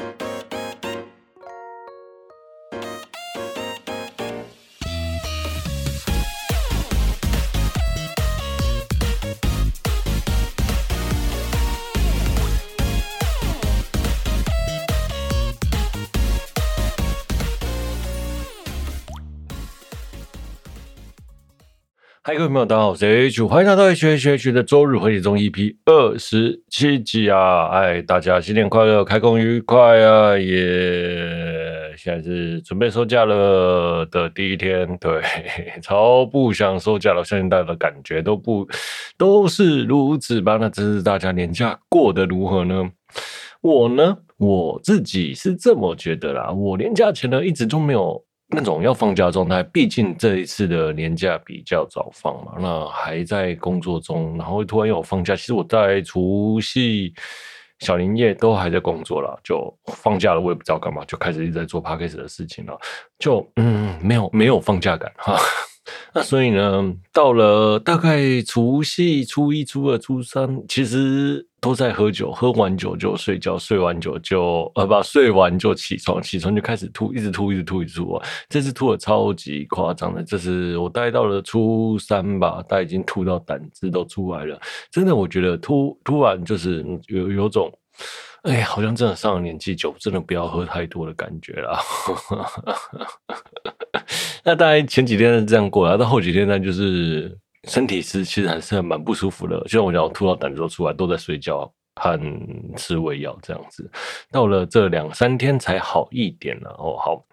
ん?嗨，各位朋友，大家好，我是 H，欢迎来到 H H H 的周日回血中 EP 二十七集啊！哎，大家新年快乐，开工愉快啊！耶，现在是准备收假了的第一天，对，超不想收假了，相信大家的感觉都不都是如此吧？那这是大家年假过得如何呢？我呢，我自己是这么觉得啦，我年假前呢一直都没有。那种要放假状态，毕竟这一次的年假比较早放嘛，那还在工作中，然后突然要放假，其实我在除夕、小年夜都还在工作了，就放假了，我也不知道干嘛，就开始一直在做 p a c k a g e 的事情了，就嗯，没有没有放假感哈。那所以呢，到了大概除夕、初一、初二、初三，其实都在喝酒，喝完酒就睡觉，睡完酒就呃不，睡完就起床，起床就开始吐，一直吐，一直吐，一直吐啊！这次吐的超级夸张的，这是我待到了初三吧，大概已经吐到胆汁都出来了。真的，我觉得突突然就是有有种。哎呀，好像真的上了年纪，酒真的不要喝太多的感觉了。那大概前几天是这样过然后，到后几天呢，就是身体是其实还是蛮不舒服的。就像我讲，我吐到胆汁都出来，都在睡觉很吃胃药这样子。到了这两三天才好一点了。哦，好。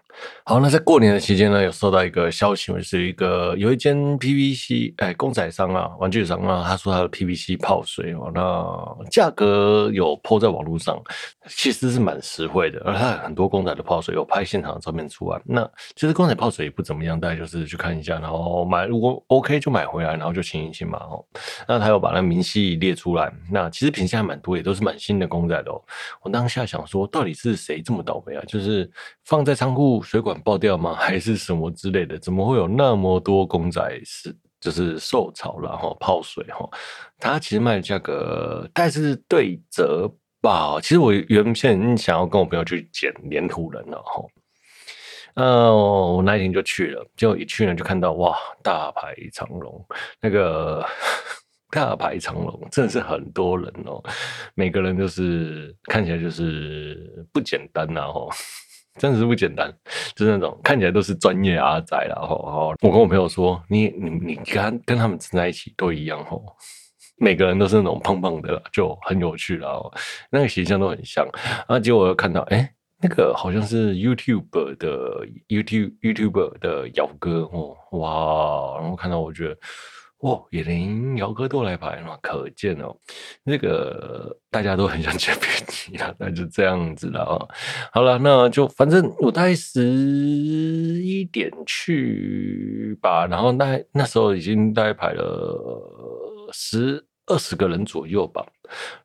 好，那在过年的期间呢，有收到一个消息，就是一个有一间 PVC 哎公仔商啊，玩具商啊，他说他的 PVC 泡水哦，那价格有 po 在网络上，其实是蛮实惠的，而他很多公仔的泡水有拍现场的照片出来，那其实公仔泡水也不怎么样，大家就是去看一下，然后买如果 OK 就买回来，然后就清一清嘛哦，那他有把那明细列出来，那其实品相还蛮多，也都是蛮新的公仔的哦，我当下想说，到底是谁这么倒霉啊？就是放在仓库。水管爆掉吗？还是什么之类的？怎么会有那么多公仔是就是受潮然后泡水哈？它其实卖的价格大概是对折吧。其实我原先想要跟我朋友去捡黏土人了哈。呃，我那一天就去了，结果一去呢就看到哇，大排长龙，那个 大排长龙真的是很多人哦，每个人都是看起来就是不简单呐哈。真的是不简单，就是那种看起来都是专业阿宅啦。吼吼，我跟我朋友说，你你你跟跟他们站在一起都一样吼，每个人都是那种胖胖的，就很有趣了。那个形象都很像，啊，结果我又看到，哎、那个好像是 YouTube 的 YouTube YouTube 的姚哥哦，哇，然后看到我觉得。哦，也连姚哥都来排了，可见哦，那个大家都很想见面机了，那就这样子了啊。好了，那就反正我大概十一点去吧，然后那那时候已经大概排了十二十个人左右吧。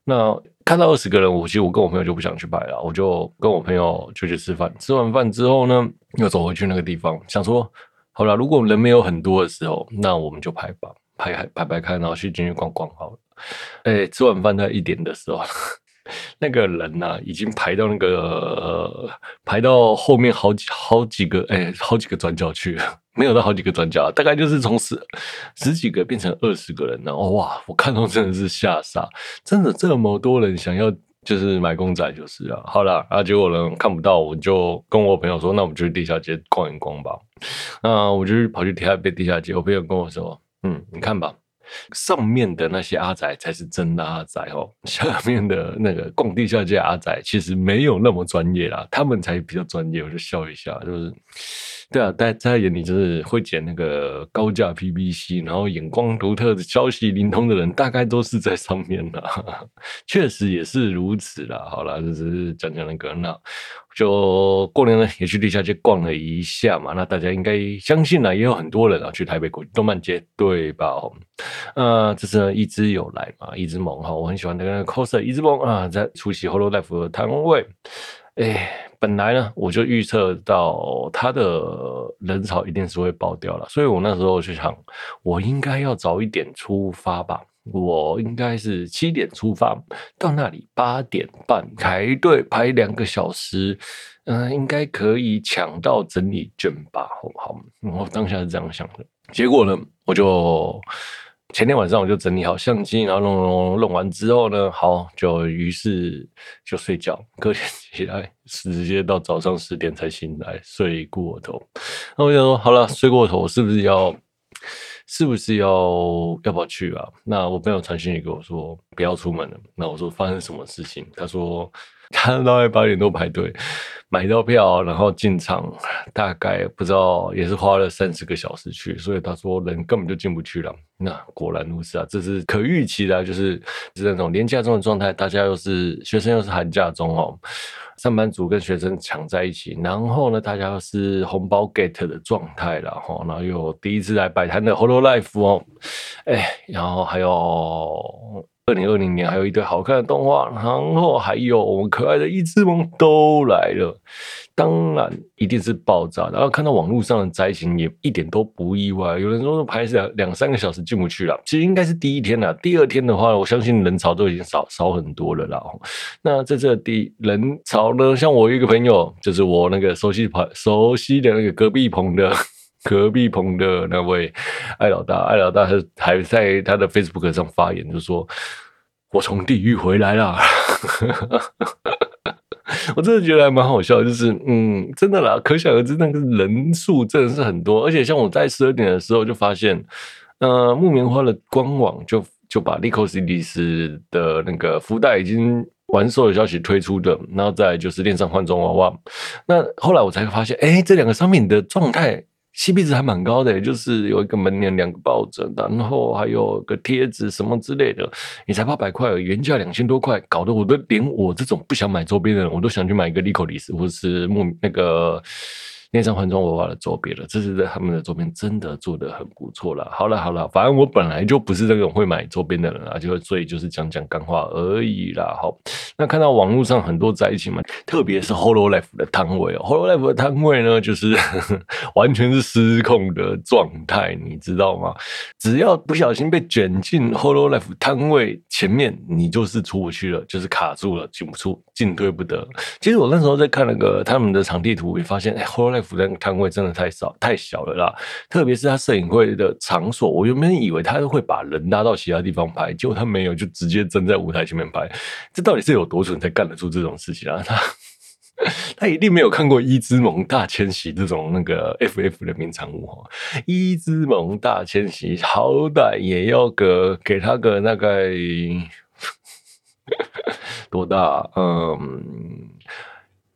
那看到二十个人，我其实我跟我朋友就不想去排了，我就跟我朋友就去吃饭。吃完饭之后呢，又走回去那个地方，想说好了，如果人没有很多的时候，那我们就排吧。排排排排开，然后去进去逛逛好了。哎、吃完饭在一点的时候，那个人呐、已经排到那个、排到后面好几好几个哎、好几个转角去了，没有到好几个转角，大概就是从十十几个变成二十个人了。哇，我看到真的是吓傻，真的这么多人想要就是买公仔就是了。好了，啊，结果呢看不到，我就跟我朋友说，那我们就去地下街逛一逛吧。那我就跑去地下地下街，我朋友跟我说。嗯，你看吧，上面的那些阿仔才是真的阿仔哦，下面的那个逛地下街阿仔其实没有那么专业啦，他们才比较专业。我就笑一下，就是。对啊，在在他眼里就是会捡那个高价 PVC，然后眼光独特、消息灵通的人，大概都是在上面的。确实也是如此啦。好啦，就是讲讲那个，那就过年呢也去地下街逛了一下嘛。那大家应该相信呢，也有很多人啊去台北国际动漫节，对吧？呃，这次呢一枝有来嘛，一枝萌哈，我很喜欢那个 coser 一枝萌啊，在出席 Hololive 的摊位，哎。本来呢，我就预测到他的人潮一定是会爆掉了，所以我那时候就想，我应该要早一点出发吧。我应该是七点出发，到那里八点半排队排两个小时，嗯、呃，应该可以抢到整理券吧？好不好？我当下是这样想的。结果呢，我就前天晚上我就整理好相机，然后弄弄弄完之后呢，好，就于是就睡觉。隔天起来直接到早上十点才醒来，睡过头。那我就说，好了，睡过头是不是要？是不是要要不要去啊？那我朋友传讯息给我说不要出门了。那我说发生什么事情？他说他大概八点多排队买到票，然后进场，大概不知道也是花了三十个小时去，所以他说人根本就进不去了。那果然如此啊，这是可预期的，就是是那种廉价中的状态，大家又是学生又是寒假中哦。上班族跟学生抢在一起，然后呢，大家是红包 get 的状态了哈，然后又第一次来摆摊的 Holo Life 哦，哎，然后还有。二零二零年还有一堆好看的动画，然后还有我们可爱的一只萌都来了，当然一定是爆炸。然后看到网络上的灾情也一点都不意外，有人说排两两三个小时进不去了，其实应该是第一天了。第二天的话，我相信人潮都已经少少很多了啦。那在这第人潮呢，像我一个朋友，就是我那个熟悉朋熟悉的那个隔壁棚的。隔壁棚的那位艾老大，艾老大还还在他的 Facebook 上发言，就说：“我从地狱回来了。” 我真的觉得还蛮好笑，就是嗯，真的啦，可想而知那个人数真的是很多，而且像我在十二点的时候就发现，呃，木棉花的官网就就把 l i c o s i d i s 的那个福袋已经完售的消息推出的，然后再就是恋上换装娃娃，那后来我才发现，哎、这两个商品的状态。CP 值还蛮高的，就是有一个门帘，两个抱枕，然后还有个贴纸什么之类的，你才八百块，原价两千多块，搞得我都连我这种不想买周边的人，我都想去买一个莉可里斯或者是木那个。恋上换装娃娃的周边了，这是在他们的周边真的做得很不错了。好了好了，反正我本来就不是那种会买周边的人啊，就所以就是讲讲干话而已啦。好，那看到网络上很多在一起嘛，特别是 Hololive 的摊位哦，Hololive 的摊位呢，就是 完全是失控的状态，你知道吗？只要不小心被卷进 Hololive 摊位前面，你就是出不去了，就是卡住了，进不出，进退不得。其实我那时候在看那个他们的场地图，也发现，哎 Hollow Life 那个摊位真的太少太小了啦，特别是他摄影会的场所，我原本以为他会把人拉到其他地方拍，结果他没有，就直接站在舞台前面拍。这到底是有多蠢才干得出这种事情啊？他他一定没有看过伊之萌大迁徙这种那个 FF 的名场物哈。伊之萌大迁徙好歹也要个给他个大概多大？嗯。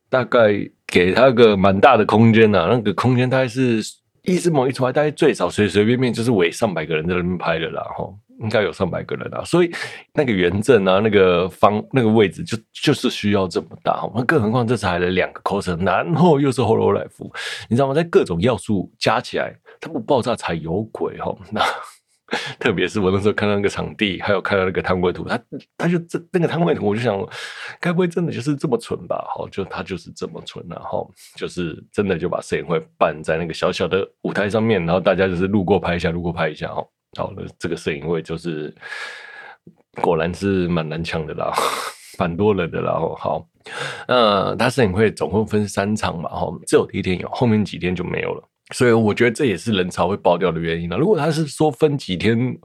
大概给他个蛮大的空间呐、啊，那个空间大概是伊织萌一出来，大概最少随随便便就是围上百个人在那边拍的啦，吼，应该有上百个人啊，所以那个圆阵啊，那个方那个位置就就是需要这么大，那更何况这次还来两个 coser，然后又是 Hololive，你知道吗？在各种要素加起来，它不爆炸才有鬼吼，那。特别是我那时候看到那个场地，还有看到那个摊位图，他他就这那个摊位图，我就想，该不会真的就是这么蠢吧？好，就他就是这么蠢，然后就是真的就把摄影会办在那个小小的舞台上面，然后大家就是路过拍一下，路过拍一下，哦，好了，这个摄影会就是果然是蛮难抢的啦，蛮多人的啦，好，呃，他摄影会总共分三场嘛，哈，只有第一天有，后面几天就没有了。所以我觉得这也是人潮会爆掉的原因了。如果他是说分几天、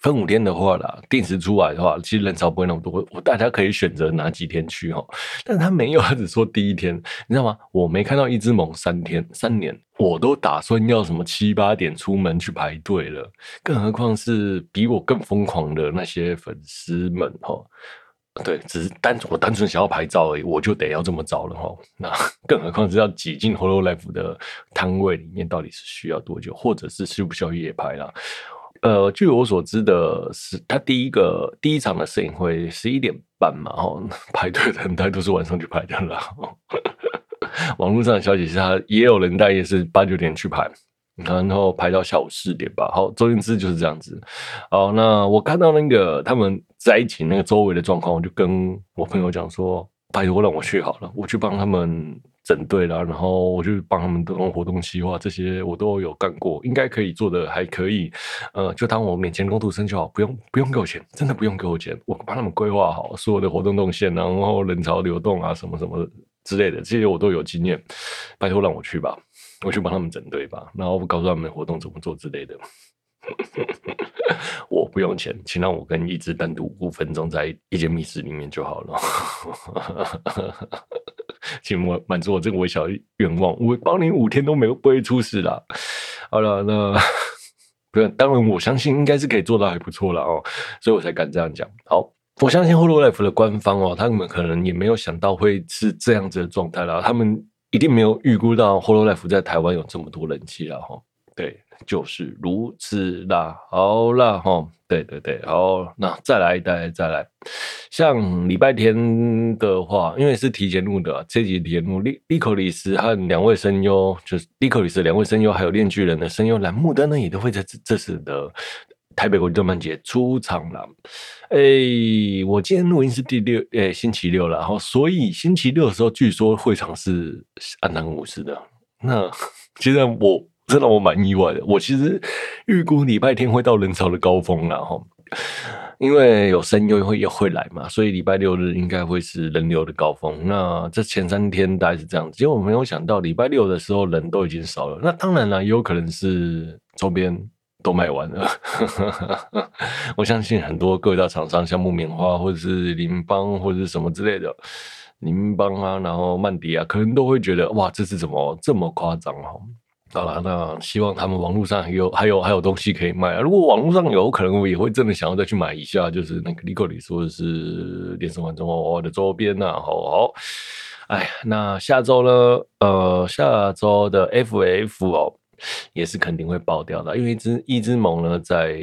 分五天的话啦，定时出来的话，其实人潮不会那么多。我大家可以选择哪几天去哈。但他没有，他只说第一天，你知道吗？我没看到一只萌三天三年，我都打算要什么七八点出门去排队了，更何况是比我更疯狂的那些粉丝们哈。对，只是单我单纯想要拍照而已，我就得要这么早了哈。那 更何况是要挤进 Hololive 的摊位里面，到底是需要多久，或者是需不需要夜拍啦？呃，据我所知的是，他第一个第一场的摄影会十一点半嘛，哈，排队的人大都是晚上去排的啦。网络上的消息是他也有人大概是八九点去排。然后排到下午四点吧。好，周星驰就是这样子。好，那我看到那个他们在一起那个周围的状况，我就跟我朋友讲说：“拜托让我去好了，我去帮他们整队啦，然后我就帮他们弄活动计划，这些我都有干过，应该可以做的还可以。呃，就当我免钱工读生就好，不用不用给我钱，真的不用给我钱，我帮他们规划好所有的活动动线，然后人潮流动啊，什么什么之类的，这些我都有经验。拜托让我去吧，我去帮他们整队吧，然后我告诉他们活动怎么做之类的。我不用钱，请让我跟一只单独五分钟在一间密室里面就好了。请我满足我这个微小愿望，我帮你五天都没有不会出事啦。好了，那不，当然我相信应该是可以做到还不错了哦，所以我才敢这样讲。好，我相信 Hololive 的官方哦，他们可能也没有想到会是这样子的状态啦，他们一定没有预估到 Hololive 在台湾有这么多人气了哈。对，就是如此啦。好啦，哈，对对对，好，那再来，再来，再来。像礼拜天的话，因为是提前录的，这集提前录，利利口里斯和两位声优，就是利口里斯两位声优，还有链锯人的声优兰木登呢，也都会在这这次的台北国际动漫节出场了。哎、我今天录音是第六，哎、星期六了，哈，所以星期六的时候，据说会场是安南武士的。那 其实我。这让我蛮意外的。我其实预估礼拜天会到人潮的高峰然后，因为有声优会也会来嘛，所以礼拜六日应该会是人流的高峰。那这前三天大概是这样子，结果我没有想到礼拜六的时候人都已经少了。那当然了，也有可能是周边都卖完了。我相信很多各大厂商，像木棉花或者是林邦或者是什么之类的，林邦啊，然后曼迪啊，可能都会觉得哇，这次怎么这么夸张哈？好了，那希望他们网络上还有还有还有东西可以卖啊！如果网络上有可能，我也会真的想要再去买一下，就是那个利口里说的是电视玩中娃娃的周边呐。好好，哎，那下周呢？呃，下周的 FF 哦，也是肯定会爆掉的，因为一只一只萌呢在。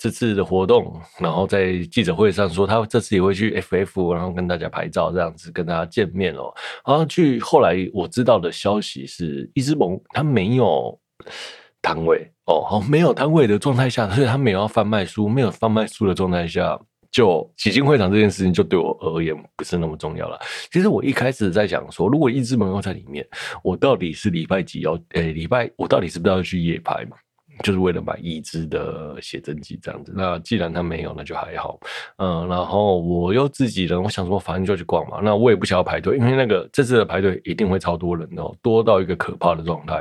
这次的活动，然后在记者会上说，他这次也会去 FF，然后跟大家拍照，这样子跟大家见面哦。然后据后来我知道的消息是，一只萌他没有摊位哦，好，没有摊位的状态下，所以他没有要贩卖书，没有贩卖书的状态下，就挤进会场这件事情，就对我而言不是那么重要了。其实我一开始在想说，如果伊之萌要在里面，我到底是礼拜几要？诶，礼拜我到底是不是要去夜拍嘛？就是为了买一支的写真集这样子。那既然他没有，那就还好。嗯，然后我又自己人，我想说反正就去逛嘛。那我也不想要排队，因为那个这次的排队一定会超多人哦，多到一个可怕的状态。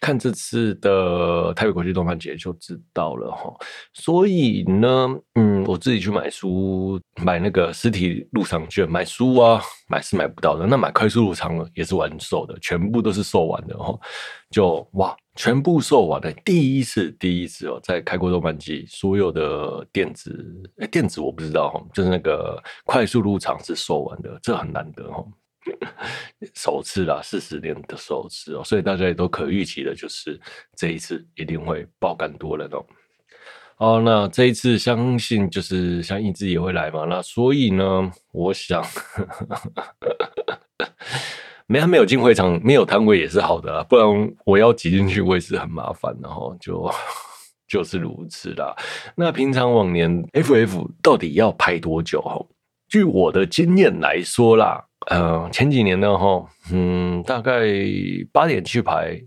看这次的台北国际动漫节就知道了哈。所以呢，嗯，我自己去买书，买那个实体入场券，买书啊，买是买不到的。那买快速入场呢也是完售的，全部都是售完的哈。就哇。全部售完的，第一次，第一次哦，在开国动漫季，所有的电子，哎，电子我不知道哈，就是那个快速入场是售完的，这很难得哈，首次啦，四十年的首次哦，所以大家也都可预期的，就是这一次一定会爆肝多人哦。好，那这一次相信就是像一之也会来嘛，那所以呢，我想。没，他没有进会场，没有摊位也是好的啦，不然我要挤进去，我也是很麻烦，然后就就是如此啦。那平常往年 FF 到底要排多久？据我的经验来说啦，呃，前几年呢，哈，嗯，大概八点去排，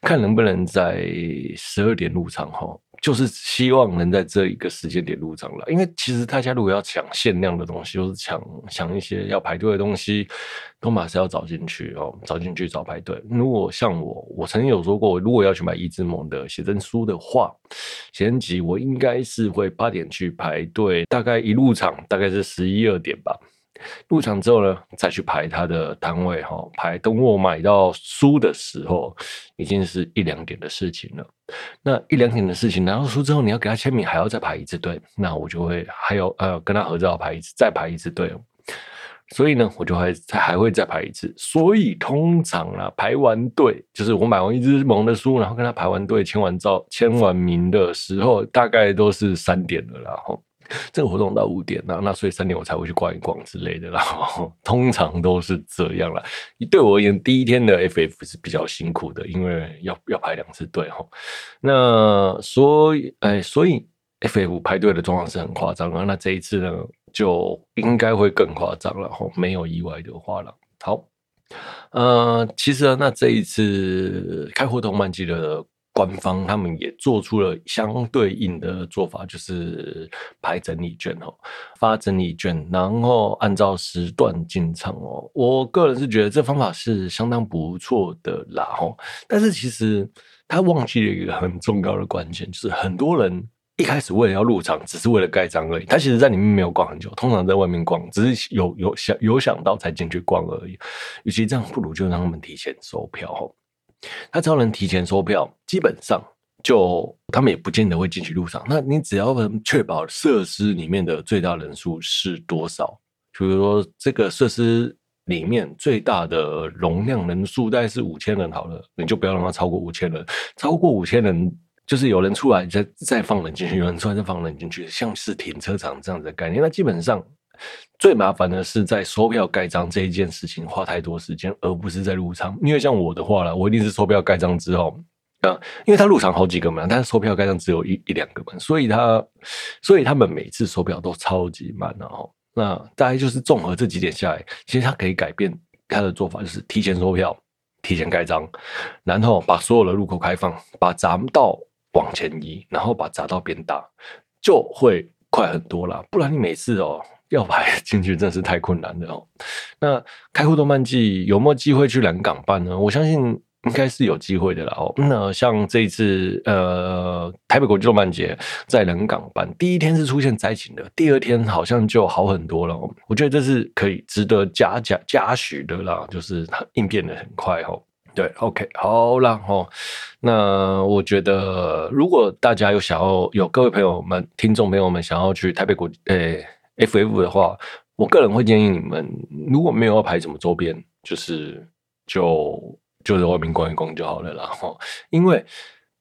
看能不能在十二点入场，哈。就是希望能在这一个时间点入场了，因为其实大家如果要抢限量的东西，或是抢抢一些要排队的东西，都马上要找进去哦，找进去找排队。如果像我，我曾经有说过，如果要去买一之萌的写真书的话，写真集我应该是会八点去排队，大概一入场大概是十一二点吧。入场之后呢，再去排他的摊位哈，排等我买到书的时候，已经是一两点的事情了。那一两点的事情，拿到书之后，你要给他签名，还要再排一次队，那我就会还有呃跟他合照排一次，再排一次队。所以呢，我就还还会再排一次。所以通常啊，排完队就是我买完一只萌的书，然后跟他排完队，签完照、签完名的时候，大概都是三点了，然后。这个活动到五点，那那所以三点我才会去逛一逛之类的，然 后通常都是这样啦。对我而言，第一天的 FF 是比较辛苦的，因为要要排两次队哈。那所以，哎，所以 FF 排队的状况是很夸张啊。那这一次呢，就应该会更夸张了哈。没有意外的话了。好，呃，其实那这一次开活动漫季的。官方他们也做出了相对应的做法，就是排整理券哦，发整理券，然后按照时段进场哦。我个人是觉得这方法是相当不错的啦吼。但是其实他忘记了一个很重要的关键，就是很多人一开始为了要入场，只是为了盖章而已。他其实在里面没有逛很久，通常在外面逛，只是有有想有想到才进去逛而已。与其这样，不如就让他们提前收票。他只要能提前收票，基本上就他们也不见得会进去入场。那你只要能确保设施里面的最大人数是多少，比如说这个设施里面最大的容量人数大概是五千人好了，你就不要让它超过五千人。超过五千人，就是有人出来再再放人进去，有人出来再放人进去，像是停车场这样子的概念。那基本上。最麻烦的是在收票盖章这一件事情花太多时间，而不是在入场。因为像我的话啦，我一定是收票盖章之后啊，因为他入场好几个门，但是收票盖章只有一一两个门，所以他所以他们每次收票都超级慢的哦。那大概就是综合这几点下来，其实他可以改变他的做法，就是提前收票、提前盖章，然后把所有的入口开放，把闸道往前移，然后把闸道变大，就会快很多啦。不然你每次哦。要排 进去真是太困难了哦。那开阔动漫季有没有机会去南港办呢？我相信应该是有机会的啦哦。那像这一次呃台北国际动漫节在南港办，第一天是出现灾情的，第二天好像就好很多了。我觉得这是可以值得嘉奖嘉许的啦，就是它应变的很快哦。对，OK，好啦哦。那我觉得如果大家有想要有各位朋友们听众朋友们想要去台北国诶。FF 的话，我个人会建议你们，如果没有要排什么周边，就是就就在外面逛一逛就好了啦。哈，因为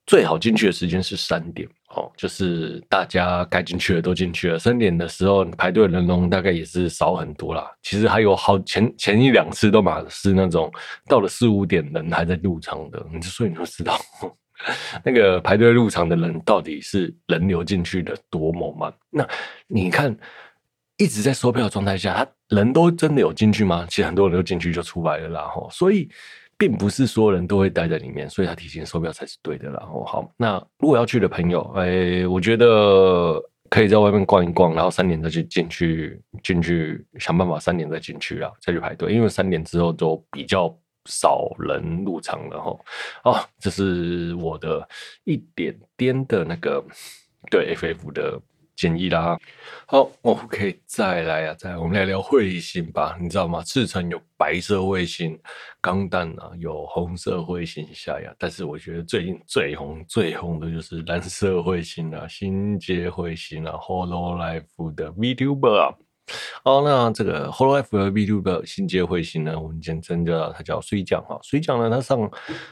最好进去的时间是三点哦，就是大家该进去的都进去了。三点的时候排队人龙大概也是少很多啦。其实还有好前前一两次都嘛是那种到了四五点人还在入场的，你就所以你就知道 那个排队入场的人到底是人流进去的多么慢。那你看。一直在收票状态下，他人都真的有进去吗？其实很多人都进去就出来了啦，吼，所以并不是所有人都会待在里面，所以他提前收票才是对的啦。好，那如果要去的朋友，哎、我觉得可以在外面逛一逛，然后三点再去进去，进去想办法三点再进去啊，再去排队，因为三点之后都比较少人入场了，吼。哦，这是我的一点点的那个对 FF 的。建议啦，好，OK，再来啊，再来，我们来聊彗星吧。你知道吗？赤城有白色彗星，钢弹啊有红色彗星下呀，但是我觉得最近最红最红的就是蓝色彗星啊，星界彗星啊，Hololive 的 VTuber 啊。好，那这个 Hololive 的 VTuber 星界彗星呢，我们简称叫它叫水酱哈。水酱呢，它上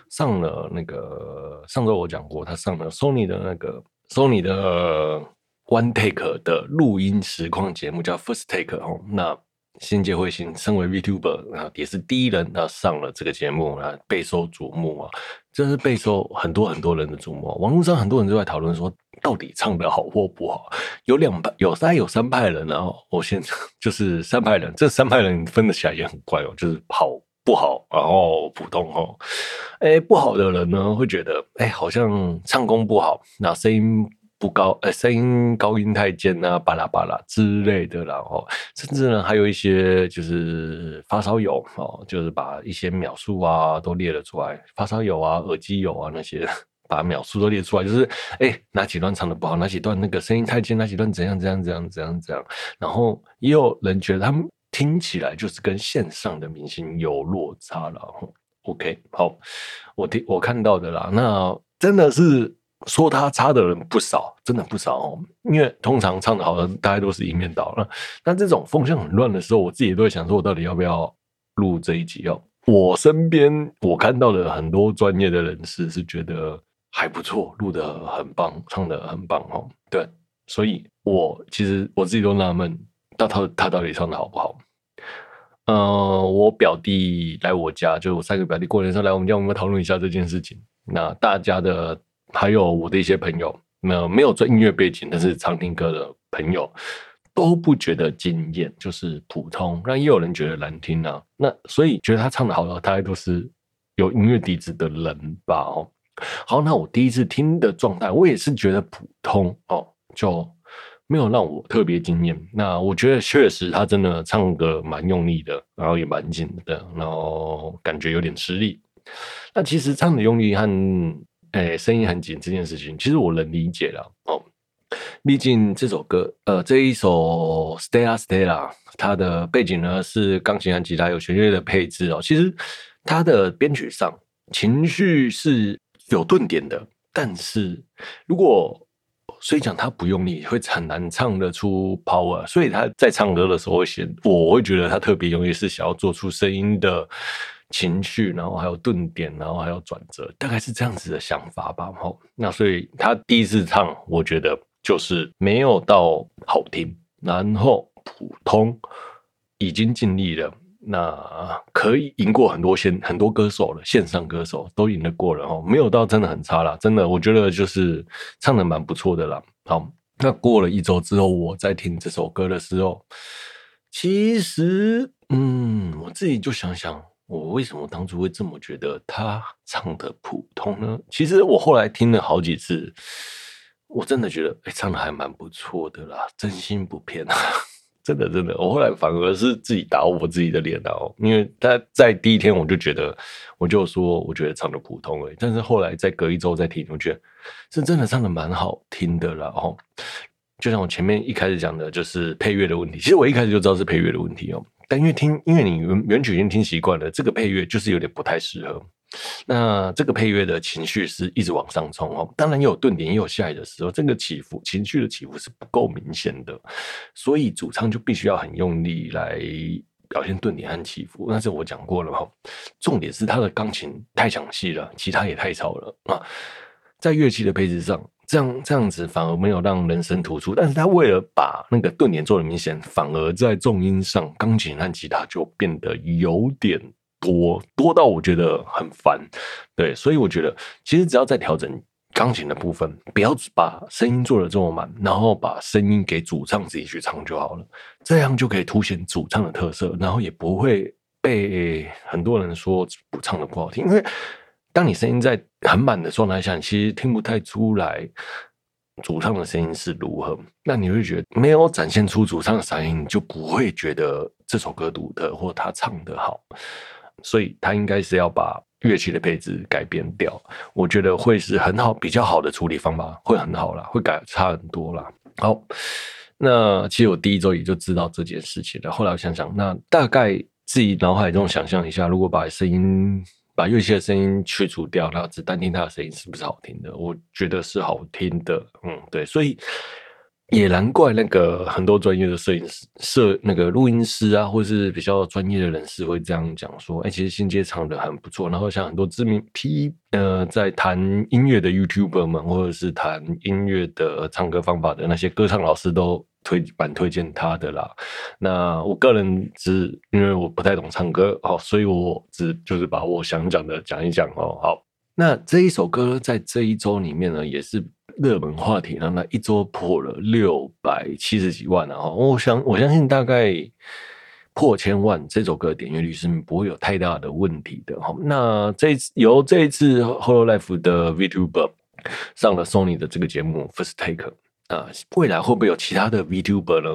上了那个上周我讲过，它上了 Sony 的那个 Sony 的。One Take 的录音实况节目叫 First Take 哦，那新界彗星身为 VTuber 啊，也是第一人啊上了这个节目啊，备受瞩目啊，真是备受很多很多人的瞩目。网络上很多人都在讨论说，到底唱得好或不好？有两派，有三有三派人啊。我现在就是三派人，这三派人分得起来也很怪哦，就是好不好，然后普通哦。哎，不好的人呢会觉得，哎，好像唱功不好，那声音。不高，呃，声音高音太尖啊，巴拉巴拉之类的，然后甚至呢，还有一些就是发烧友哦，就是把一些秒数啊都列了出来，发烧友啊、耳机友啊那些，把秒数都列出来，就是哎，哪几段唱的不好，哪几段那个声音太尖，哪几段怎样怎样怎样怎样怎样，然后也有人觉得他们听起来就是跟线上的明星有落差了。OK，好，我听我看到的啦，那真的是。说他差的人不少，真的不少哦。因为通常唱的好的，大概都是一面倒了。但这种风向很乱的时候，我自己都会想说，我到底要不要录这一集哦？我身边我看到的很多专业的人士是觉得还不错，录得很棒，唱得很棒哦。对，所以我其实我自己都纳闷，他他他到底唱的好不好？嗯、呃，我表弟来我家，就我三个表弟过年的时候来我们家，我们讨论一下这件事情。那大家的。还有我的一些朋友，那没有做音乐背景，但是常听歌的朋友，都不觉得惊艳，就是普通。那也有人觉得难听啊。那所以觉得他唱的好的，大概都是有音乐底子的人吧。哦，好，那我第一次听的状态，我也是觉得普通哦，就没有让我特别惊艳。那我觉得确实他真的唱歌蛮用力的，然后也蛮紧的，然后感觉有点吃力。那其实唱的用力和诶声音很紧这件事情，其实我能理解了哦。毕竟这首歌，呃，这一首 Stella Stella，它的背景呢是钢琴和吉他有弦乐的配置哦。其实它的编曲上情绪是有顿点的，但是如果所以讲他不用力，会很难唱得出 power。所以他在唱歌的时候会显，我会觉得他特别用力，是想要做出声音的情绪，然后还有顿点，然后还有转折，大概是这样子的想法吧。好，那所以他第一次唱，我觉得。就是没有到好听，然后普通，已经尽力了，那可以赢过很多线很多歌手了，线上歌手都赢得过了哦，没有到真的很差啦，真的，我觉得就是唱得蛮不错的啦。好，那过了一周之后，我在听这首歌的时候，其实，嗯，我自己就想想，我为什么当初会这么觉得他唱得普通呢？其实我后来听了好几次。我真的觉得，哎、唱的还蛮不错的啦，真心不骗啊，真的真的。我后来反而是自己打我自己的脸哦，因为他在第一天我就觉得，我就说我觉得唱的普通哎，但是后来再隔一周再听，我觉得是真的唱的蛮好听的啦。哦，就像我前面一开始讲的，就是配乐的问题。其实我一开始就知道是配乐的问题哦，但因为听，因为你原原曲已经听习惯了，这个配乐就是有点不太适合。那这个配乐的情绪是一直往上冲哦，当然也有顿点，也有下来的时候，这个起伏情绪的起伏是不够明显的，所以主唱就必须要很用力来表现顿点和起伏。那是我讲过了哈，重点是他的钢琴太抢戏了，其他也太吵了啊，在乐器的配置上，这样这样子反而没有让人声突出，但是他为了把那个顿点做得明显，反而在重音上，钢琴和吉他就变得有点。多多到我觉得很烦，对，所以我觉得其实只要在调整钢琴的部分，不要把声音做得这么满，然后把声音给主唱自己去唱就好了，这样就可以凸显主唱的特色，然后也不会被很多人说不唱的不好听，因为当你声音在很满的状态下，其实听不太出来主唱的声音是如何，那你会觉得没有展现出主唱的嗓音，你就不会觉得这首歌独特或他唱得好。所以他应该是要把乐器的配置改变掉，我觉得会是很好、比较好的处理方法，会很好啦，会改差很多啦。好，那其实我第一周也就知道这件事情了。后来我想想，那大概自己脑海中想象一下，如果把声音、把乐器的声音去除掉，然后只单听他的声音，是不是好听的？我觉得是好听的。嗯，对，所以。也难怪那个很多专业的摄影师、摄那个录音师啊，或是比较专业的人士会这样讲说：“哎、其实新街唱的很不错。”然后像很多知名 P 呃，在弹音乐的 YouTuber 们，或者是弹音乐的唱歌方法的那些歌唱老师都推蛮推荐他的啦。那我个人只因为我不太懂唱歌哦，所以我只就是把我想讲的讲一讲哦。好，那这一首歌在这一周里面呢，也是。热门话题让它一周破了六百七十几万，啊我想我相信大概破千万，这首歌的点阅率是不会有太大的问题的哈。那这次由这一次 Hololive 的 VTuber 上了 Sony 的这个节目 First Take 啊，未来会不会有其他的 VTuber 呢？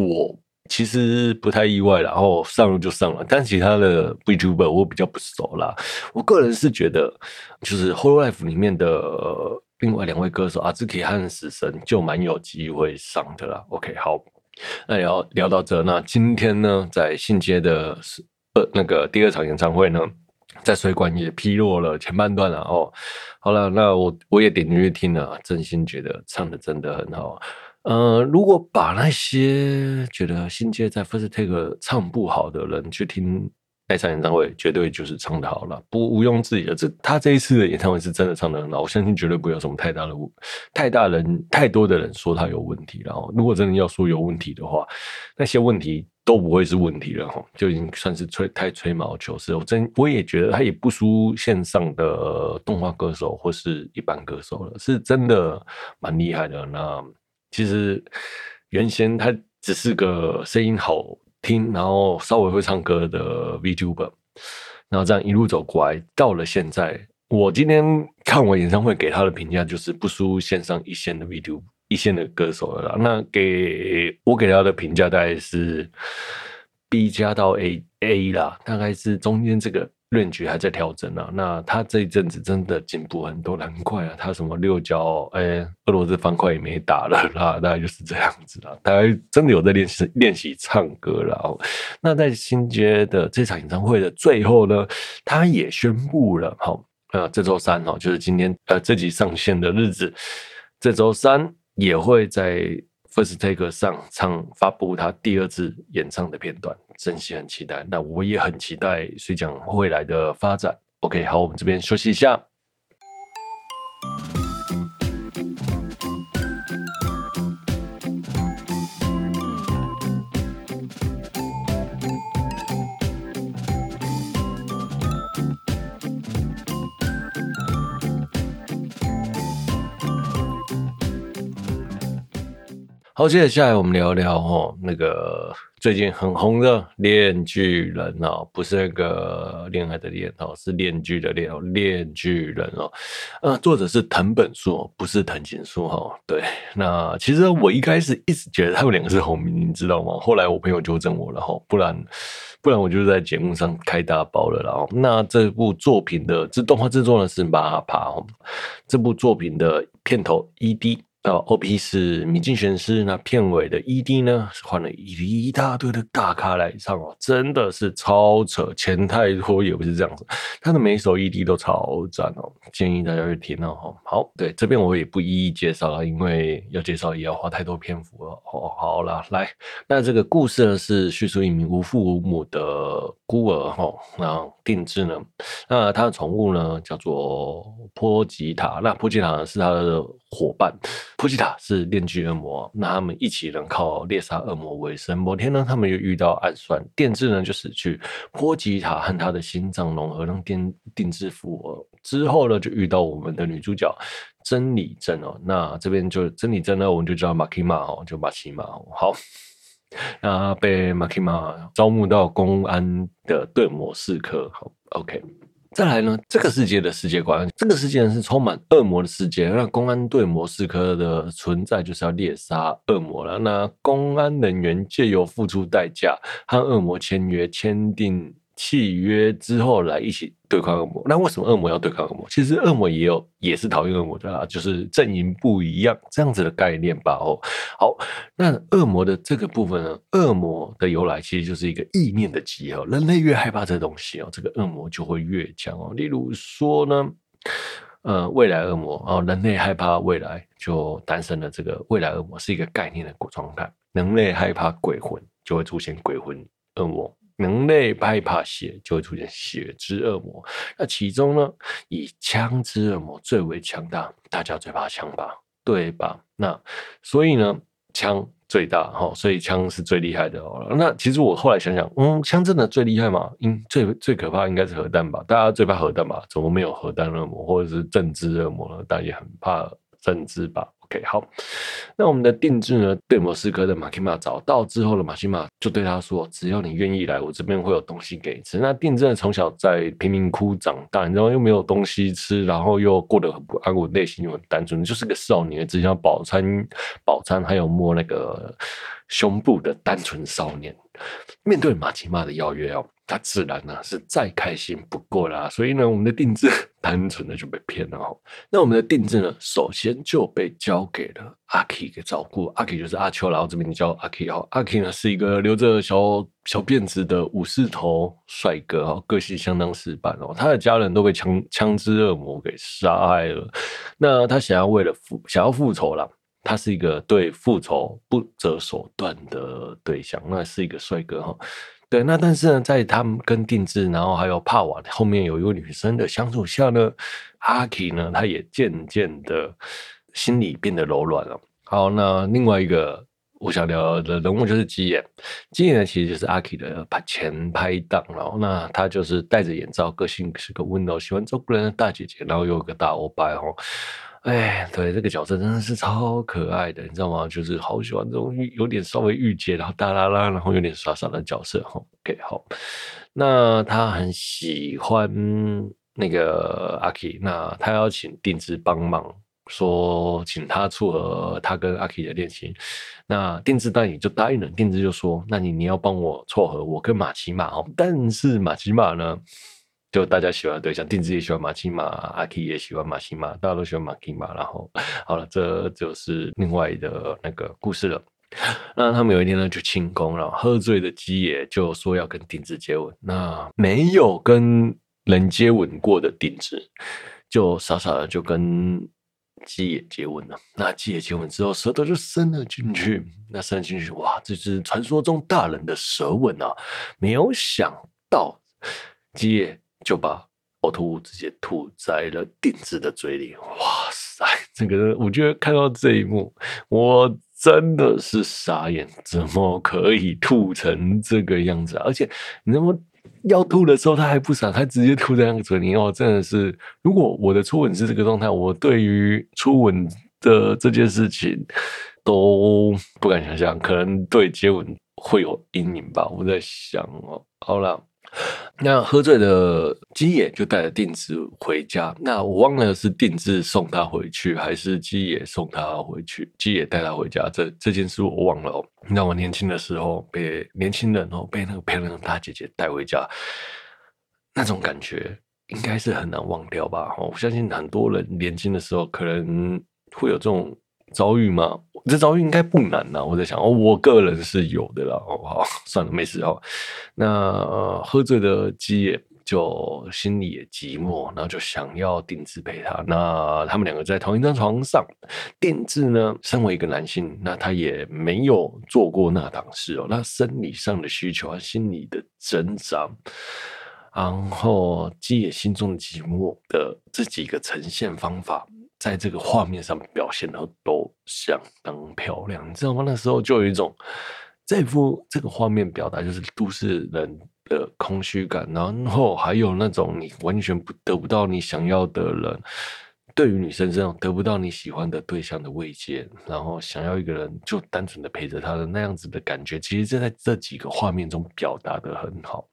我其实不太意外，然后上了就上了，但其他的 VTuber 我比较不熟啦。我个人是觉得，就是 Hololive 里面的。另外两位歌手阿兹奇和死神就蛮有机会上的啦。OK，好，那聊聊到这，那今天呢，在信街的呃那个第二场演唱会呢，在水管也披露了前半段了哦。好了，那我我也点进去听了，真心觉得唱的真的很好。呃，如果把那些觉得新街在 First Take 唱不好的人去听。那场演唱会绝对就是唱的好了，不毋庸置疑的。这他这一次的演唱会是真的唱得很好，我相信绝对不会有什么太大的太大人太多的人说他有问题。然后，如果真的要说有问题的话，那些问题都不会是问题了哈，就已经算是吹太吹毛求疵。我真我也觉得他也不输线上的动画歌手或是一般歌手了，是真的蛮厉害的。那其实原先他。只是个声音好听，然后稍微会唱歌的 VTuber，然后这样一路走过来，到了现在，我今天看完演唱会给他的评价就是不输线上一线的 VTuber 一线的歌手了啦。那给我给他的评价大概是 B 加到 A A 啦，大概是中间这个。论局还在调整啊，那他这一阵子真的进步很多，难怪啊，他什么六角哎，俄罗斯方块也没打了啦，大概就是这样子啦。他真的有在练习练习唱歌了。那在新街的这场演唱会的最后呢，他也宣布了，好，呃，这周三哦，就是今天呃这集上线的日子，这周三也会在 First Take 上唱发布他第二次演唱的片段。真心很期待，那我也很期待水讲未来的发展。OK，好，我们这边休息一下。好，接着下来我们聊聊哦，那个最近很红的《链巨人》哦，不是那个恋爱的恋哦，是链剧的链哦，《链巨人》哦，呃，作者是藤本树，不是藤井树哈。对，那其实我一开始一直觉得他们两个是红名，你知道吗？后来我朋友纠正我了哈，不然不然我就在节目上开大包了。然后，那这部作品的这动画制作呢是 MAPA，这部作品的片头 ED。哦，OP 是米津玄师，那片尾的 ED 呢是换了一一大堆的大咖来唱哦，真的是超扯，钱太多也不是这样子，他的每一首 ED 都超赞哦，建议大家去听哦。好，对，这边我也不一一介绍了，因为要介绍也要花太多篇幅了。哦，好了，来，那这个故事呢是叙述一名无父无母的孤儿哈，那定制呢，那他的宠物呢叫做波吉塔，那波吉塔呢是他的伙伴。波吉塔是链锯恶魔，那他们一起能靠猎杀恶魔为生。某天呢，他们又遇到暗算，电制呢就死去，波吉塔和他的心脏融合，让定定制复活。之后呢，就遇到我们的女主角真理真哦。那这边就真理真呢，我们就叫马奇玛哦，就马奇玛哦。好，那被马奇玛招募到公安的对魔士科。好，OK。再来呢，这个世界的世界观，这个世界是充满恶魔的世界。那公安对模式科的存在就是要猎杀恶魔了。那公安人员借由付出代价和恶魔签约，签订。契约之后来一起对抗恶魔，那为什么恶魔要对抗恶魔？其实恶魔也有也是讨厌恶魔的啦，就是阵营不一样这样子的概念吧。哦，好，那恶魔的这个部分呢，恶魔的由来其实就是一个意念的集合，人类越害怕这东西哦，这个恶魔就会越强哦。例如说呢，呃，未来恶魔哦，人类害怕未来就诞生了这个未来恶魔是一个概念的状态，人类害怕鬼魂就会出现鬼魂恶魔。人类害怕血，就会出现血之恶魔。那其中呢，以枪之恶魔最为强大，大家最怕枪吧？对吧？那所以呢，枪最大哈，所以枪是最厉害的哦。那其实我后来想想，嗯，枪真的最厉害吗？应最最可怕应该是核弹吧？大家最怕核弹吧？怎么没有核弹恶魔或者是政治恶魔呢？大家也很怕政治吧？OK，好，那我们的定制呢？对莫斯科的马奇玛找到之后的马奇玛就对他说：“只要你愿意来，我这边会有东西给你吃。”那定制呢，从小在贫民窟长大，然后又没有东西吃，然后又过得很不安稳，内心又很单纯，就是个少年，只想饱餐、饱餐，还有摸那个胸部的单纯少年。面对马奇玛的邀约哦。他自然呢是再开心不过啦，所以呢，我们的定制单纯的就被骗了哦。那我们的定制呢，首先就被交给了阿 K 给照顾。阿 K 就是阿秋，然后这边叫阿 K 哦。阿 K 呢是一个留着小小辫子的武士头帅哥哦，个性相当死板哦。他的家人都被枪枪支恶魔给杀害了。那他想要为了复想要复仇了，他是一个对复仇不择手段的对象。那是一个帅哥哈。对，那但是呢，在他们跟定制，然后还有帕瓦后面有一位女生的相处下呢，阿 K 呢，他也渐渐的心里变得柔软了。好，那另外一个我想聊的人物就是基野，基野呢其实就是阿 K 的前拍档，然后那他就是戴着眼罩，个性是个温柔、喜欢照顾人的大姐姐，然后又有个大欧巴哦。哎，对，这个角色真的是超可爱的，你知道吗？就是好喜欢这种有点稍微御姐，然后大啦啦，然后有点傻傻的角色哈。OK，好，那他很喜欢那个阿 K，那他要请定制帮忙。说请他撮合他跟阿 K 的恋情，那定制当然也就答应了。定制就说：“那你你要帮我撮合我跟马奇马哦。”但是马奇马呢，就大家喜欢的对象，定制也喜欢马奇马，阿 K 也喜欢马奇马，大家都喜欢马奇马。然后 好了，这就是另外的那个故事了。那他们有一天呢，就庆功，然后喝醉的基野就说要跟定制接吻。那没有跟人接吻过的定制，就傻傻的就跟。基野接吻了，那基野接吻之后，舌头就伸了进去。那伸进去，哇，这是传说中大人的舌吻啊！没有想到，基野就把呕吐物直接吐在了定制的嘴里。哇塞，这个我觉得看到这一幕，我真的是傻眼，怎么可以吐成这个样子啊？而且，你知道吗？要吐的时候，他还不傻，他直接吐在那个嘴里哦，真的是。如果我的初吻是这个状态，我对于初吻的这件事情都不敢想象，可能对接吻会有阴影吧。我在想哦，好了。那喝醉的基野就带着定制回家。那我忘了是定制送他回去，还是基野送他回去？基野带他回家，这这件事我忘了哦。那我年轻的时候被年轻人哦被那个漂亮的大姐姐带回家，那种感觉应该是很难忘掉吧？我相信很多人年轻的时候可能会有这种。遭遇吗？这遭遇应该不难呐。我在想，哦，我个人是有的啦。哦，好，算了，没事哦。那，喝醉的基野就心里也寂寞，然后就想要定制陪他。那他们两个在同一张床上，定制呢，身为一个男性，那他也没有做过那档事哦。那生理上的需求和心理的挣扎，然后基野心中的寂寞的这几个呈现方法。在这个画面上表现的都相当漂亮，你知道吗？那时候就有一种这幅这个画面表达就是都市人的空虚感，然后还有那种你完全不得不到你想要的人，对于女生这种得不到你喜欢的对象的慰藉，然后想要一个人就单纯的陪着他的那样子的感觉，其实就在这几个画面中表达的很好。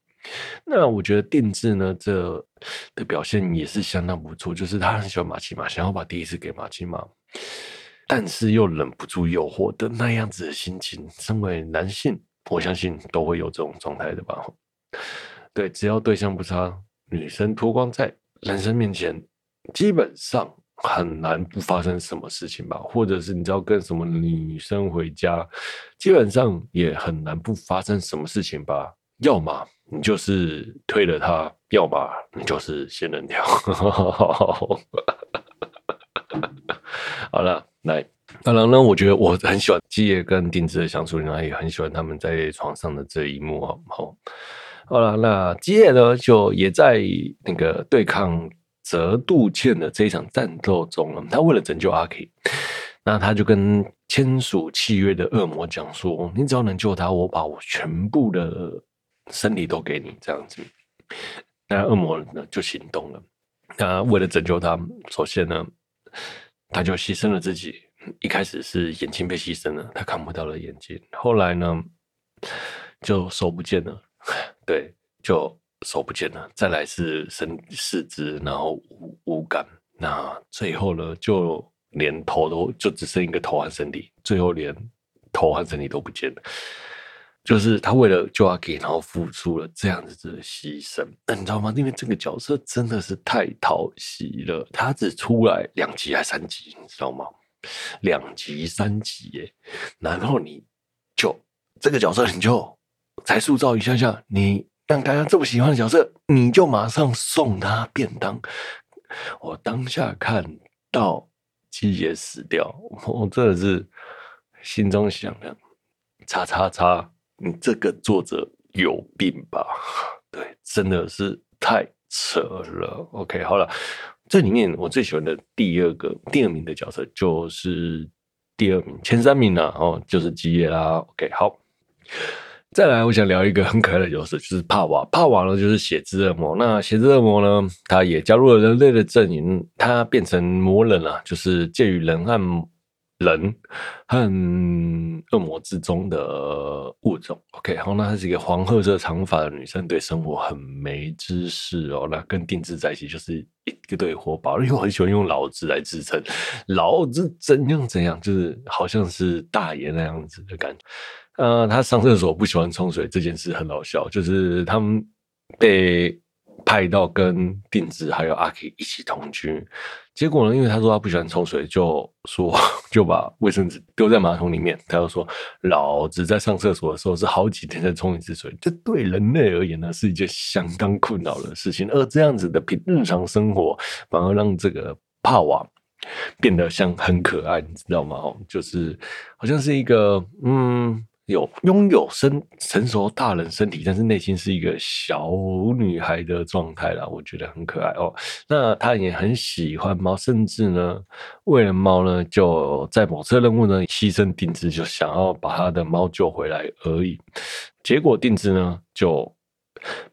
那我觉得定制呢，这的表现也是相当不错。就是他很喜欢马奇马，想要把第一次给马奇马，但是又忍不住诱惑的那样子的心情。身为男性，我相信都会有这种状态的吧？对，只要对象不差，女生脱光在男生面前，基本上很难不发生什么事情吧？或者是你知道跟什么女生回家，基本上也很难不发生什么事情吧？要么。你就是推了他，要么你就是仙人跳。好了，来，当然呢，我觉得我很喜欢基野跟定制的相处，然后也很喜欢他们在床上的这一幕啊。好，好了，那基野呢，就也在那个对抗泽度茜的这一场战斗中了。他为了拯救阿 K，那他就跟签署契约的恶魔讲说：“你只要能救他，我把我全部的。”身体都给你这样子，那恶魔呢就行动了。那为了拯救他，首先呢，他就牺牲了自己。一开始是眼睛被牺牲了，他看不到了眼睛。后来呢，就手不见了，对，就手不见了。再来是身四肢，然后无无感。那最后呢，就连头都就只剩一个头和身体，最后连头和身体都不见了。就是他为了救阿 K，然后付出了这样子的牺牲，那你知道吗？因为这个角色真的是太讨喜了，他只出来两集还三集，你知道吗？两集三集耶，然后你就这个角色你就才塑造一下下，你让大家这么喜欢的角色，你就马上送他便当。我当下看到基野死掉，我真的是心中想的，叉叉叉。你这个作者有病吧？对，真的是太扯了。OK，好了，这里面我最喜欢的第二个第二名的角色就是第二名，前三名呢、哦，就是基业啦。OK，好，再来，我想聊一个很可爱的角色，就是帕瓦。帕瓦呢，就是血之恶魔。那血之恶魔呢，他也加入了人类的阵营，他变成魔人了，就是介于人和。人和恶魔之中的物种，OK，好，那她是一个黄褐色长发的女生，对生活很没知识哦。那跟定制在一起就是一个对活宝，因为我很喜欢用老子来自称，老子怎样怎样，就是好像是大爷那样子的感觉。呃，他上厕所不喜欢冲水这件事很好笑，就是他们被。派到跟定制还有阿 K 一起同居，结果呢，因为他说他不喜欢冲水，就说 就把卫生纸丢在马桶里面。他就说，老子在上厕所的时候是好几天才冲一次水，这对人类而言呢是一件相当困扰的事情。而这样子的平日常生活，反而让这个帕瓦变得像很可爱，你知道吗？就是好像是一个嗯。有拥有身成熟大人身体，但是内心是一个小女孩的状态啦，我觉得很可爱哦。那他也很喜欢猫，甚至呢，为了猫呢，就在某次任务呢牺牲定制，就想要把他的猫救回来而已。结果定制呢就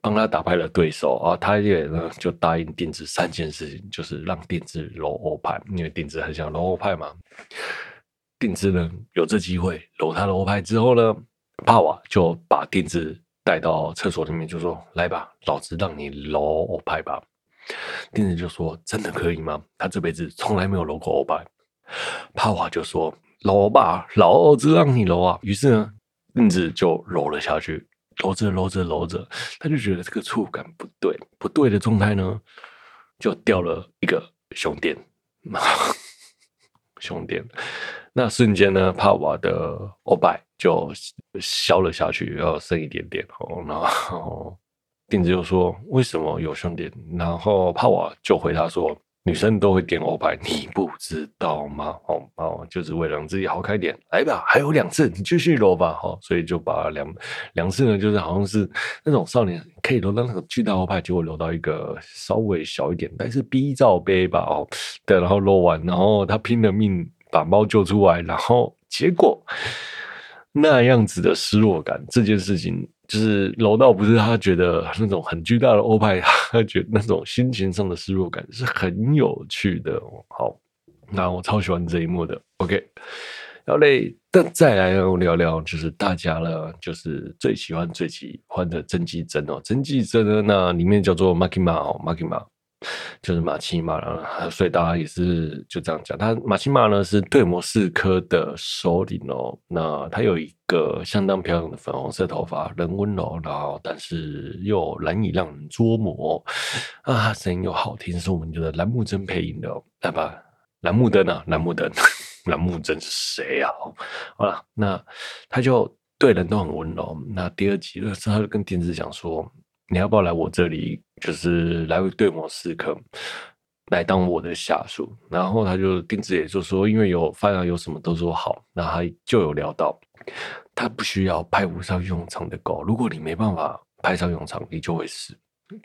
帮他打败了对手啊，他也呢就答应定制三件事情，就是让定制揉欧派，因为定制很想揉欧派嘛。定制呢有这机会揉他的欧派之后呢，帕瓦就把定制带到厕所里面，就说：“来吧，老子让你揉欧派吧。”定制就说：“真的可以吗？他这辈子从来没有揉过欧派。”帕瓦就说：“揉吧，老子让你揉啊！”于是呢，定制就揉了下去，揉着揉着揉着，他就觉得这个触感不对，不对的状态呢，就掉了一个熊垫，熊垫。那瞬间呢，帕瓦的欧拜就消了下去，然后剩一点点哦。然后定制就说：“为什么有兄弟？”然后帕瓦就回答说：“女生都会点欧拜，你不知道吗？哦哦，就是为了让自己好看一点。来吧，还有两次，你继续揉吧。好，所以就把两两次呢，就是好像是那种少年可以揉到那个巨大欧拜，结果揉到一个稍微小一点，但是 B 罩杯吧。哦，对，然后揉完，然后他拼了命。”把猫救出来，然后结果那样子的失落感，这件事情就是楼道不是他觉得那种很巨大的欧派，他觉得那种心情上的失落感是很有趣的。好，那我超喜欢这一幕的。OK，好嘞，那再来聊聊，就是大家呢，就是最喜欢最喜欢的真纪真哦，真纪真呢，那里面叫做 Makima 哦，Makima。就是马奇玛了，所以大家也是就这样讲。他马奇玛呢是对魔四科的首领哦。那他有一个相当漂亮的粉红色头发，人温柔，然后但是又难以让人捉摸啊，声音又好听，是我们觉得蓝木真配音的哦。来吧，蓝木灯啊，蓝木灯，蓝木真是谁啊？好了，那他就对人都很温柔。那第二集的时候，他就跟定制讲说。你要不要来我这里？就是来对我试坑，来当我的下属。然后他就定制，也就说，因为有饭啊，有什么都说好。那他就有聊到，他不需要派不上用场的狗。如果你没办法派上用场，你就会死。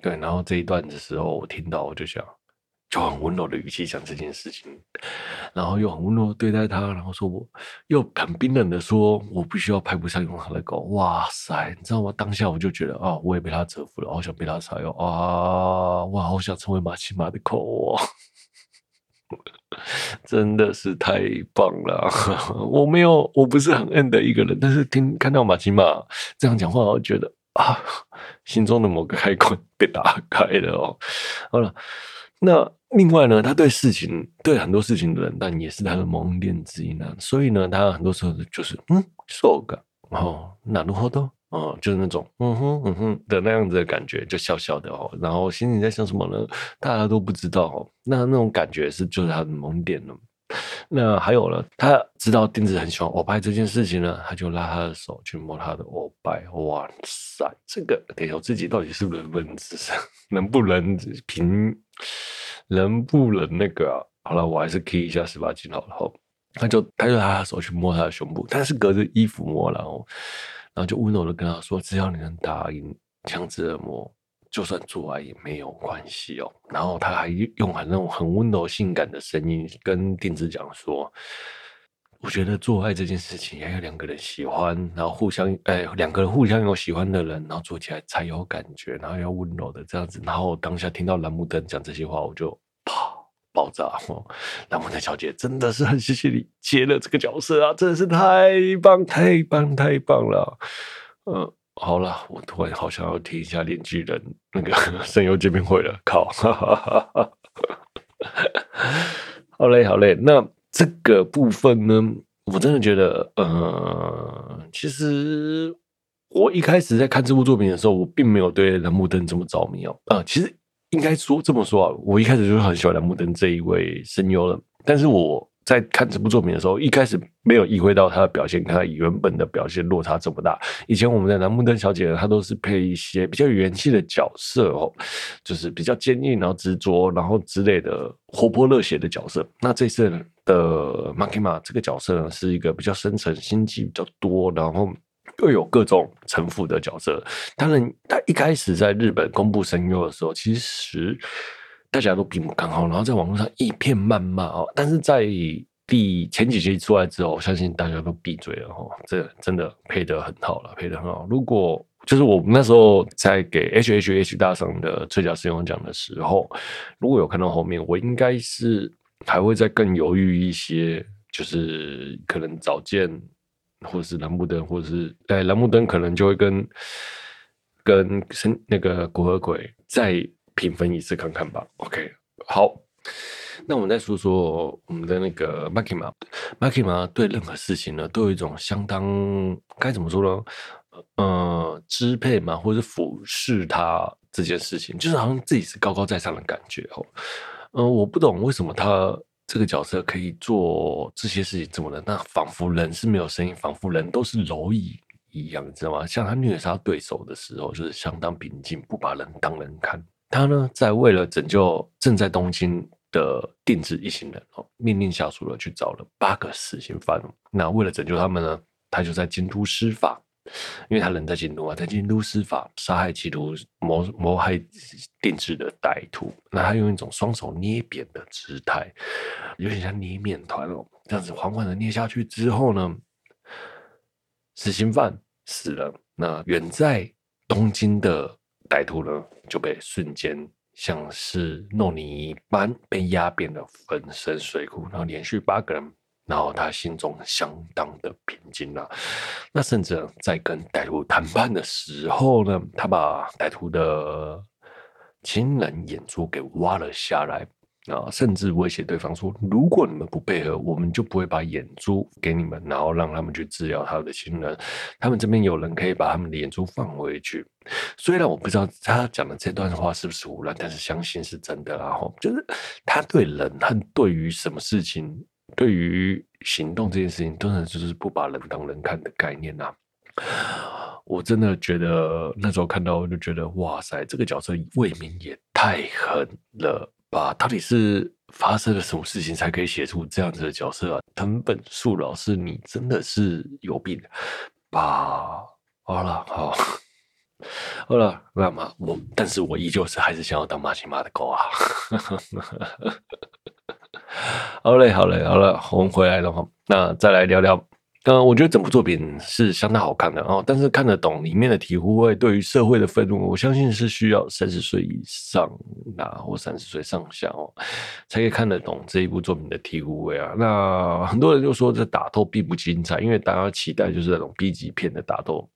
对，然后这一段的时候，我听到我就想。就很温柔的语气讲这件事情，然后又很温柔对待他，然后说我又很冰冷的说，我不需要派不上用场的狗。哇塞，你知道吗？当下我就觉得啊，我也被他折服了，好想被他采用啊！哇，好想成为玛奇玛的狗哦，真的是太棒了！我没有，我不是很恩的一个人，但是听看到玛奇玛这样讲话，我觉得啊，心中的某个开关被打开了哦。好了。那另外呢，他对事情对很多事情的人，但也是他的蒙恬之音呢。所以呢，他很多时候就是嗯，そうか哦，なるほど哦，就是那种嗯哼嗯哼的那样子的感觉，就笑笑的哦。然后心里在想什么呢？大家都不知道哦。那那种感觉是就是他的蒙恬了。那还有呢，他知道定制很喜欢欧拜这件事情呢，他就拉他的手去摸他的欧拜。哇塞，这个等一下我自己到底是不是文字能不能凭？ 能不能那个啊？好了，我还是 key 一下十八禁好了。后他就他就拿手去摸他的胸部，但是隔着衣服摸，然后然后就温柔的跟他说：“只要你能答应强制的摸，就算做爱也没有关系哦。”然后他还用很那种很温柔性感的声音跟电子讲说：“我觉得做爱这件事情，要两个人喜欢，然后互相，哎，两个人互相有喜欢的人，然后做起来才有感觉，然后要温柔的这样子。然后当下听到兰姆登讲这些话，我就啪爆炸哦！兰姆登小姐真的是很谢谢你接了这个角色啊，真的是太棒太棒太棒了。嗯，好了，我突然好想要听一下《连剧人》那个 声优见面会了，靠！好嘞，好嘞，那。这个部分呢，我真的觉得，呃，其实我一开始在看这部作品的时候，我并没有对兰木登这么着迷哦。啊、呃，其实应该说这么说啊，我一开始就是很喜欢兰木登这一位声优了，但是我。在看这部作品的时候，一开始没有意会到他的表现跟他原本的表现落差这么大。以前我们的兰姆登小姐，她都是配一些比较元气的角色哦，就是比较坚硬，然后执着，然后之类的活泼热血的角色。那这次的 Makima 这个角色呢，是一个比较深沉、心机比较多，然后又有各种城府的角色。当然，他一开始在日本公布声优的时候，其实。大家都并不看好，然后在网络上一片谩骂哦。但是在第前几集出来之后，我相信大家都闭嘴了哦。这真的配得很好了，配得很好。如果就是我那时候在给 H H H 大赏的最佳声优奖的时候，如果有看到后面，我应该是还会再更犹豫一些，就是可能早见或者是蓝木灯，或者是哎蓝木灯可能就会跟跟生那个古和鬼在。评分一次看看吧。OK，好，那我们再说说我们的那个 Makima。Makima 对任何事情呢，都有一种相当该怎么说呢？呃，支配嘛，或者是俯视他这件事情，就是好像自己是高高在上的感觉哦。呃，我不懂为什么他这个角色可以做这些事情，怎么了？那仿佛人是没有声音，仿佛人都是蝼蚁一样，你知道吗？像他虐杀对手的时候，就是相当平静，不把人当人看。他呢，在为了拯救正在东京的定制一行人哦，命令下属了去找了八个死刑犯。那为了拯救他们呢，他就在京都施法，因为他人在京都啊，在京都施法杀害企图谋谋害定制的歹徒。那他用一种双手捏扁的姿态，有点像捏面团哦，这样子缓缓的捏下去之后呢，死刑犯死了。那远在东京的。歹徒呢就被瞬间像是糯米一般被压扁的粉身碎骨，然后连续八个人，然后他心中相当的平静了。那甚至在跟歹徒谈判的时候呢，他把歹徒的亲人眼珠给挖了下来。啊，甚至威胁对方说：“如果你们不配合，我们就不会把眼珠给你们，然后让他们去治疗他的亲人。他们这边有人可以把他们的眼珠放回去。虽然我不知道他讲的这段话是不是胡乱，但是相信是真的。然后就是他对人和对于什么事情，对于行动这件事情，真的就是不把人当人看的概念呐、啊。我真的觉得那时候看到，我就觉得哇塞，这个角色未免也太狠了。”啊，到底是发生了什么事情才可以写出这样子的角色啊？藤本树老师，你真的是有病吧？好了，好，好了，那么我，但是我依旧是还是想要当马奇马的狗啊！好嘞，好嘞，好了，我们回来了哈，那再来聊聊。呃，我觉得整部作品是相当好看的哦，但是看得懂里面的体会，对于社会的愤怒，我相信是需要三十岁以上啊，或三十岁上下哦，才可以看得懂这一部作品的体会啊。那很多人就说这打斗并不精彩，因为大家期待就是那种 B 级片的打斗，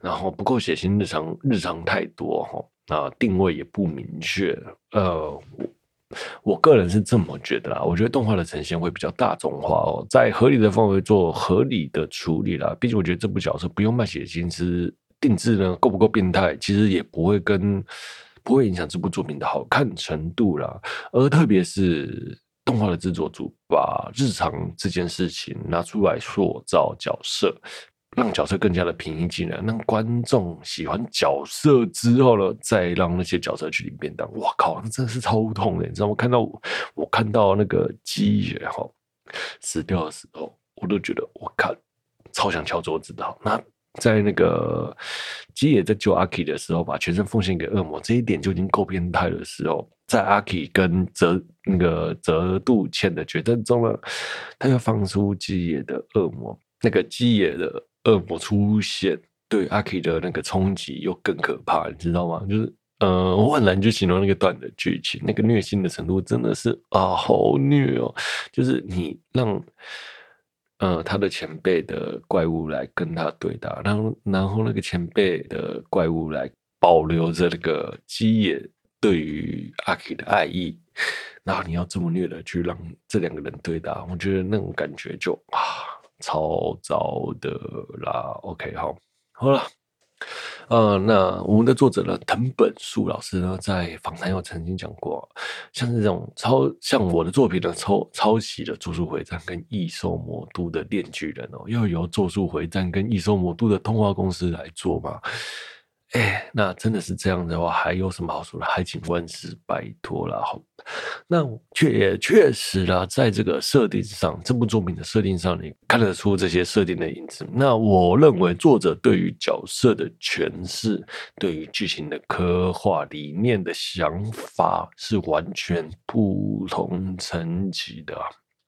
然后不够血腥，日常日常太多哈，啊，定位也不明确，呃。我个人是这么觉得啦，我觉得动画的呈现会比较大众化哦，在合理的范围做合理的处理啦。毕竟我觉得这部角色不用卖血腥，是定制呢够不够变态，其实也不会跟不会影响这部作品的好看程度啦。而特别是动画的制作组把日常这件事情拿出来塑造角色。让角色更加的平易近人，让观众喜欢角色之后呢，再让那些角色去领便当。哇靠，那真的是超痛的！你知道吗？看到我，看到那个鸡也好死掉的时候，我都觉得我靠，超想敲桌子的。那在那个基野在救阿 K 的时候，把全身奉献给恶魔，这一点就已经够变态的时候，在阿 K 跟泽那个泽度千的决战中呢，他又放出基野的恶魔，那个基野的恶魔出现，对阿 K 的那个冲击又更可怕，你知道吗？就是。呃，我很难去形容那个段的剧情，那个虐心的程度真的是啊，好虐哦！就是你让呃他的前辈的怪物来跟他对打，然后然后那个前辈的怪物来保留着那个基野对于阿 K 的爱意，然后你要这么虐的去让这两个人对打，我觉得那种感觉就啊超糟的啦。OK，好，好了。呃，那我们的作者呢，藤本树老师呢，在访谈有曾经讲过，像是这种抄像我的作品呢，抄抄袭了《咒术回战》跟《异兽魔都》的《链锯人》哦，要由《咒术回战》跟《异兽魔都》的动画公司来做嘛？哎，那真的是这样的话，还有什么好说的？还请万事拜托了。好，那确也确实啦，在这个设定上，这部作品的设定上，你看得出这些设定的影子。那我认为作者对于角色的诠释，对于剧情的刻画、理念的想法，是完全不同层级的，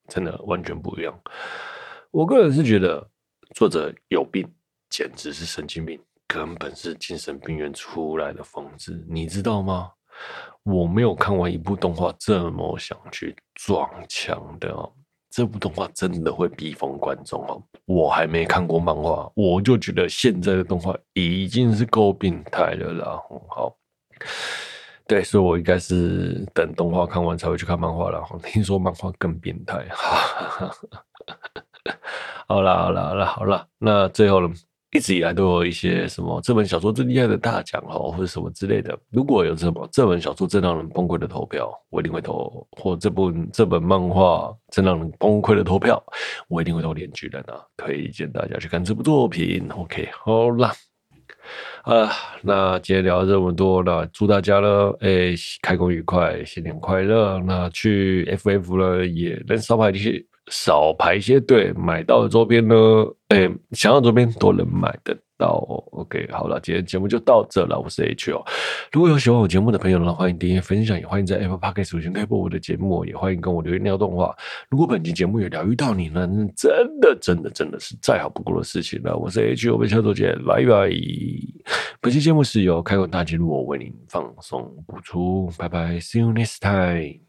真的完全不一样。我个人是觉得作者有病，简直是神经病。根本是精神病院出来的疯子，你知道吗？我没有看完一部动画这么想去撞墙的哦。这部动画真的会逼疯观众哦。我还没看过漫画，我就觉得现在的动画已经是够病态了啦。好，对，所以我应该是等动画看完才会去看漫画了。听说漫画更变态，哈哈哈。好啦，好啦，好啦，好啦，那最后呢？一直以来都有一些什么这本小说最厉害的大奖哦，或者什么之类的。如果有什么这本小说最让人崩溃的投票，我一定会投；或这部这本漫画最让人崩溃的投票，我一定会投《链锯人》啊！推荐大家去看这部作品。OK，好啦，啊，那今天聊了这么多了，祝大家呢，哎，开工愉快，新年快乐！那去 FF 了也能少买一些。少排一些队，买到的周边呢？哎、想要周边都能买得到。OK，好了，今天节目就到这了。我是 H 哦。如果有喜欢我节目的朋友呢，欢迎订阅、分享，也欢迎在 Apple Podcast 首先推播我的节目，也欢迎跟我留言聊动画。如果本期节目有疗愈到你呢，那真的、真的、真的是再好不过的事情了。我是 H，O，我们下周见，拜拜。本期节目是由开口大吉录我为您放送播出，拜拜，See you next time。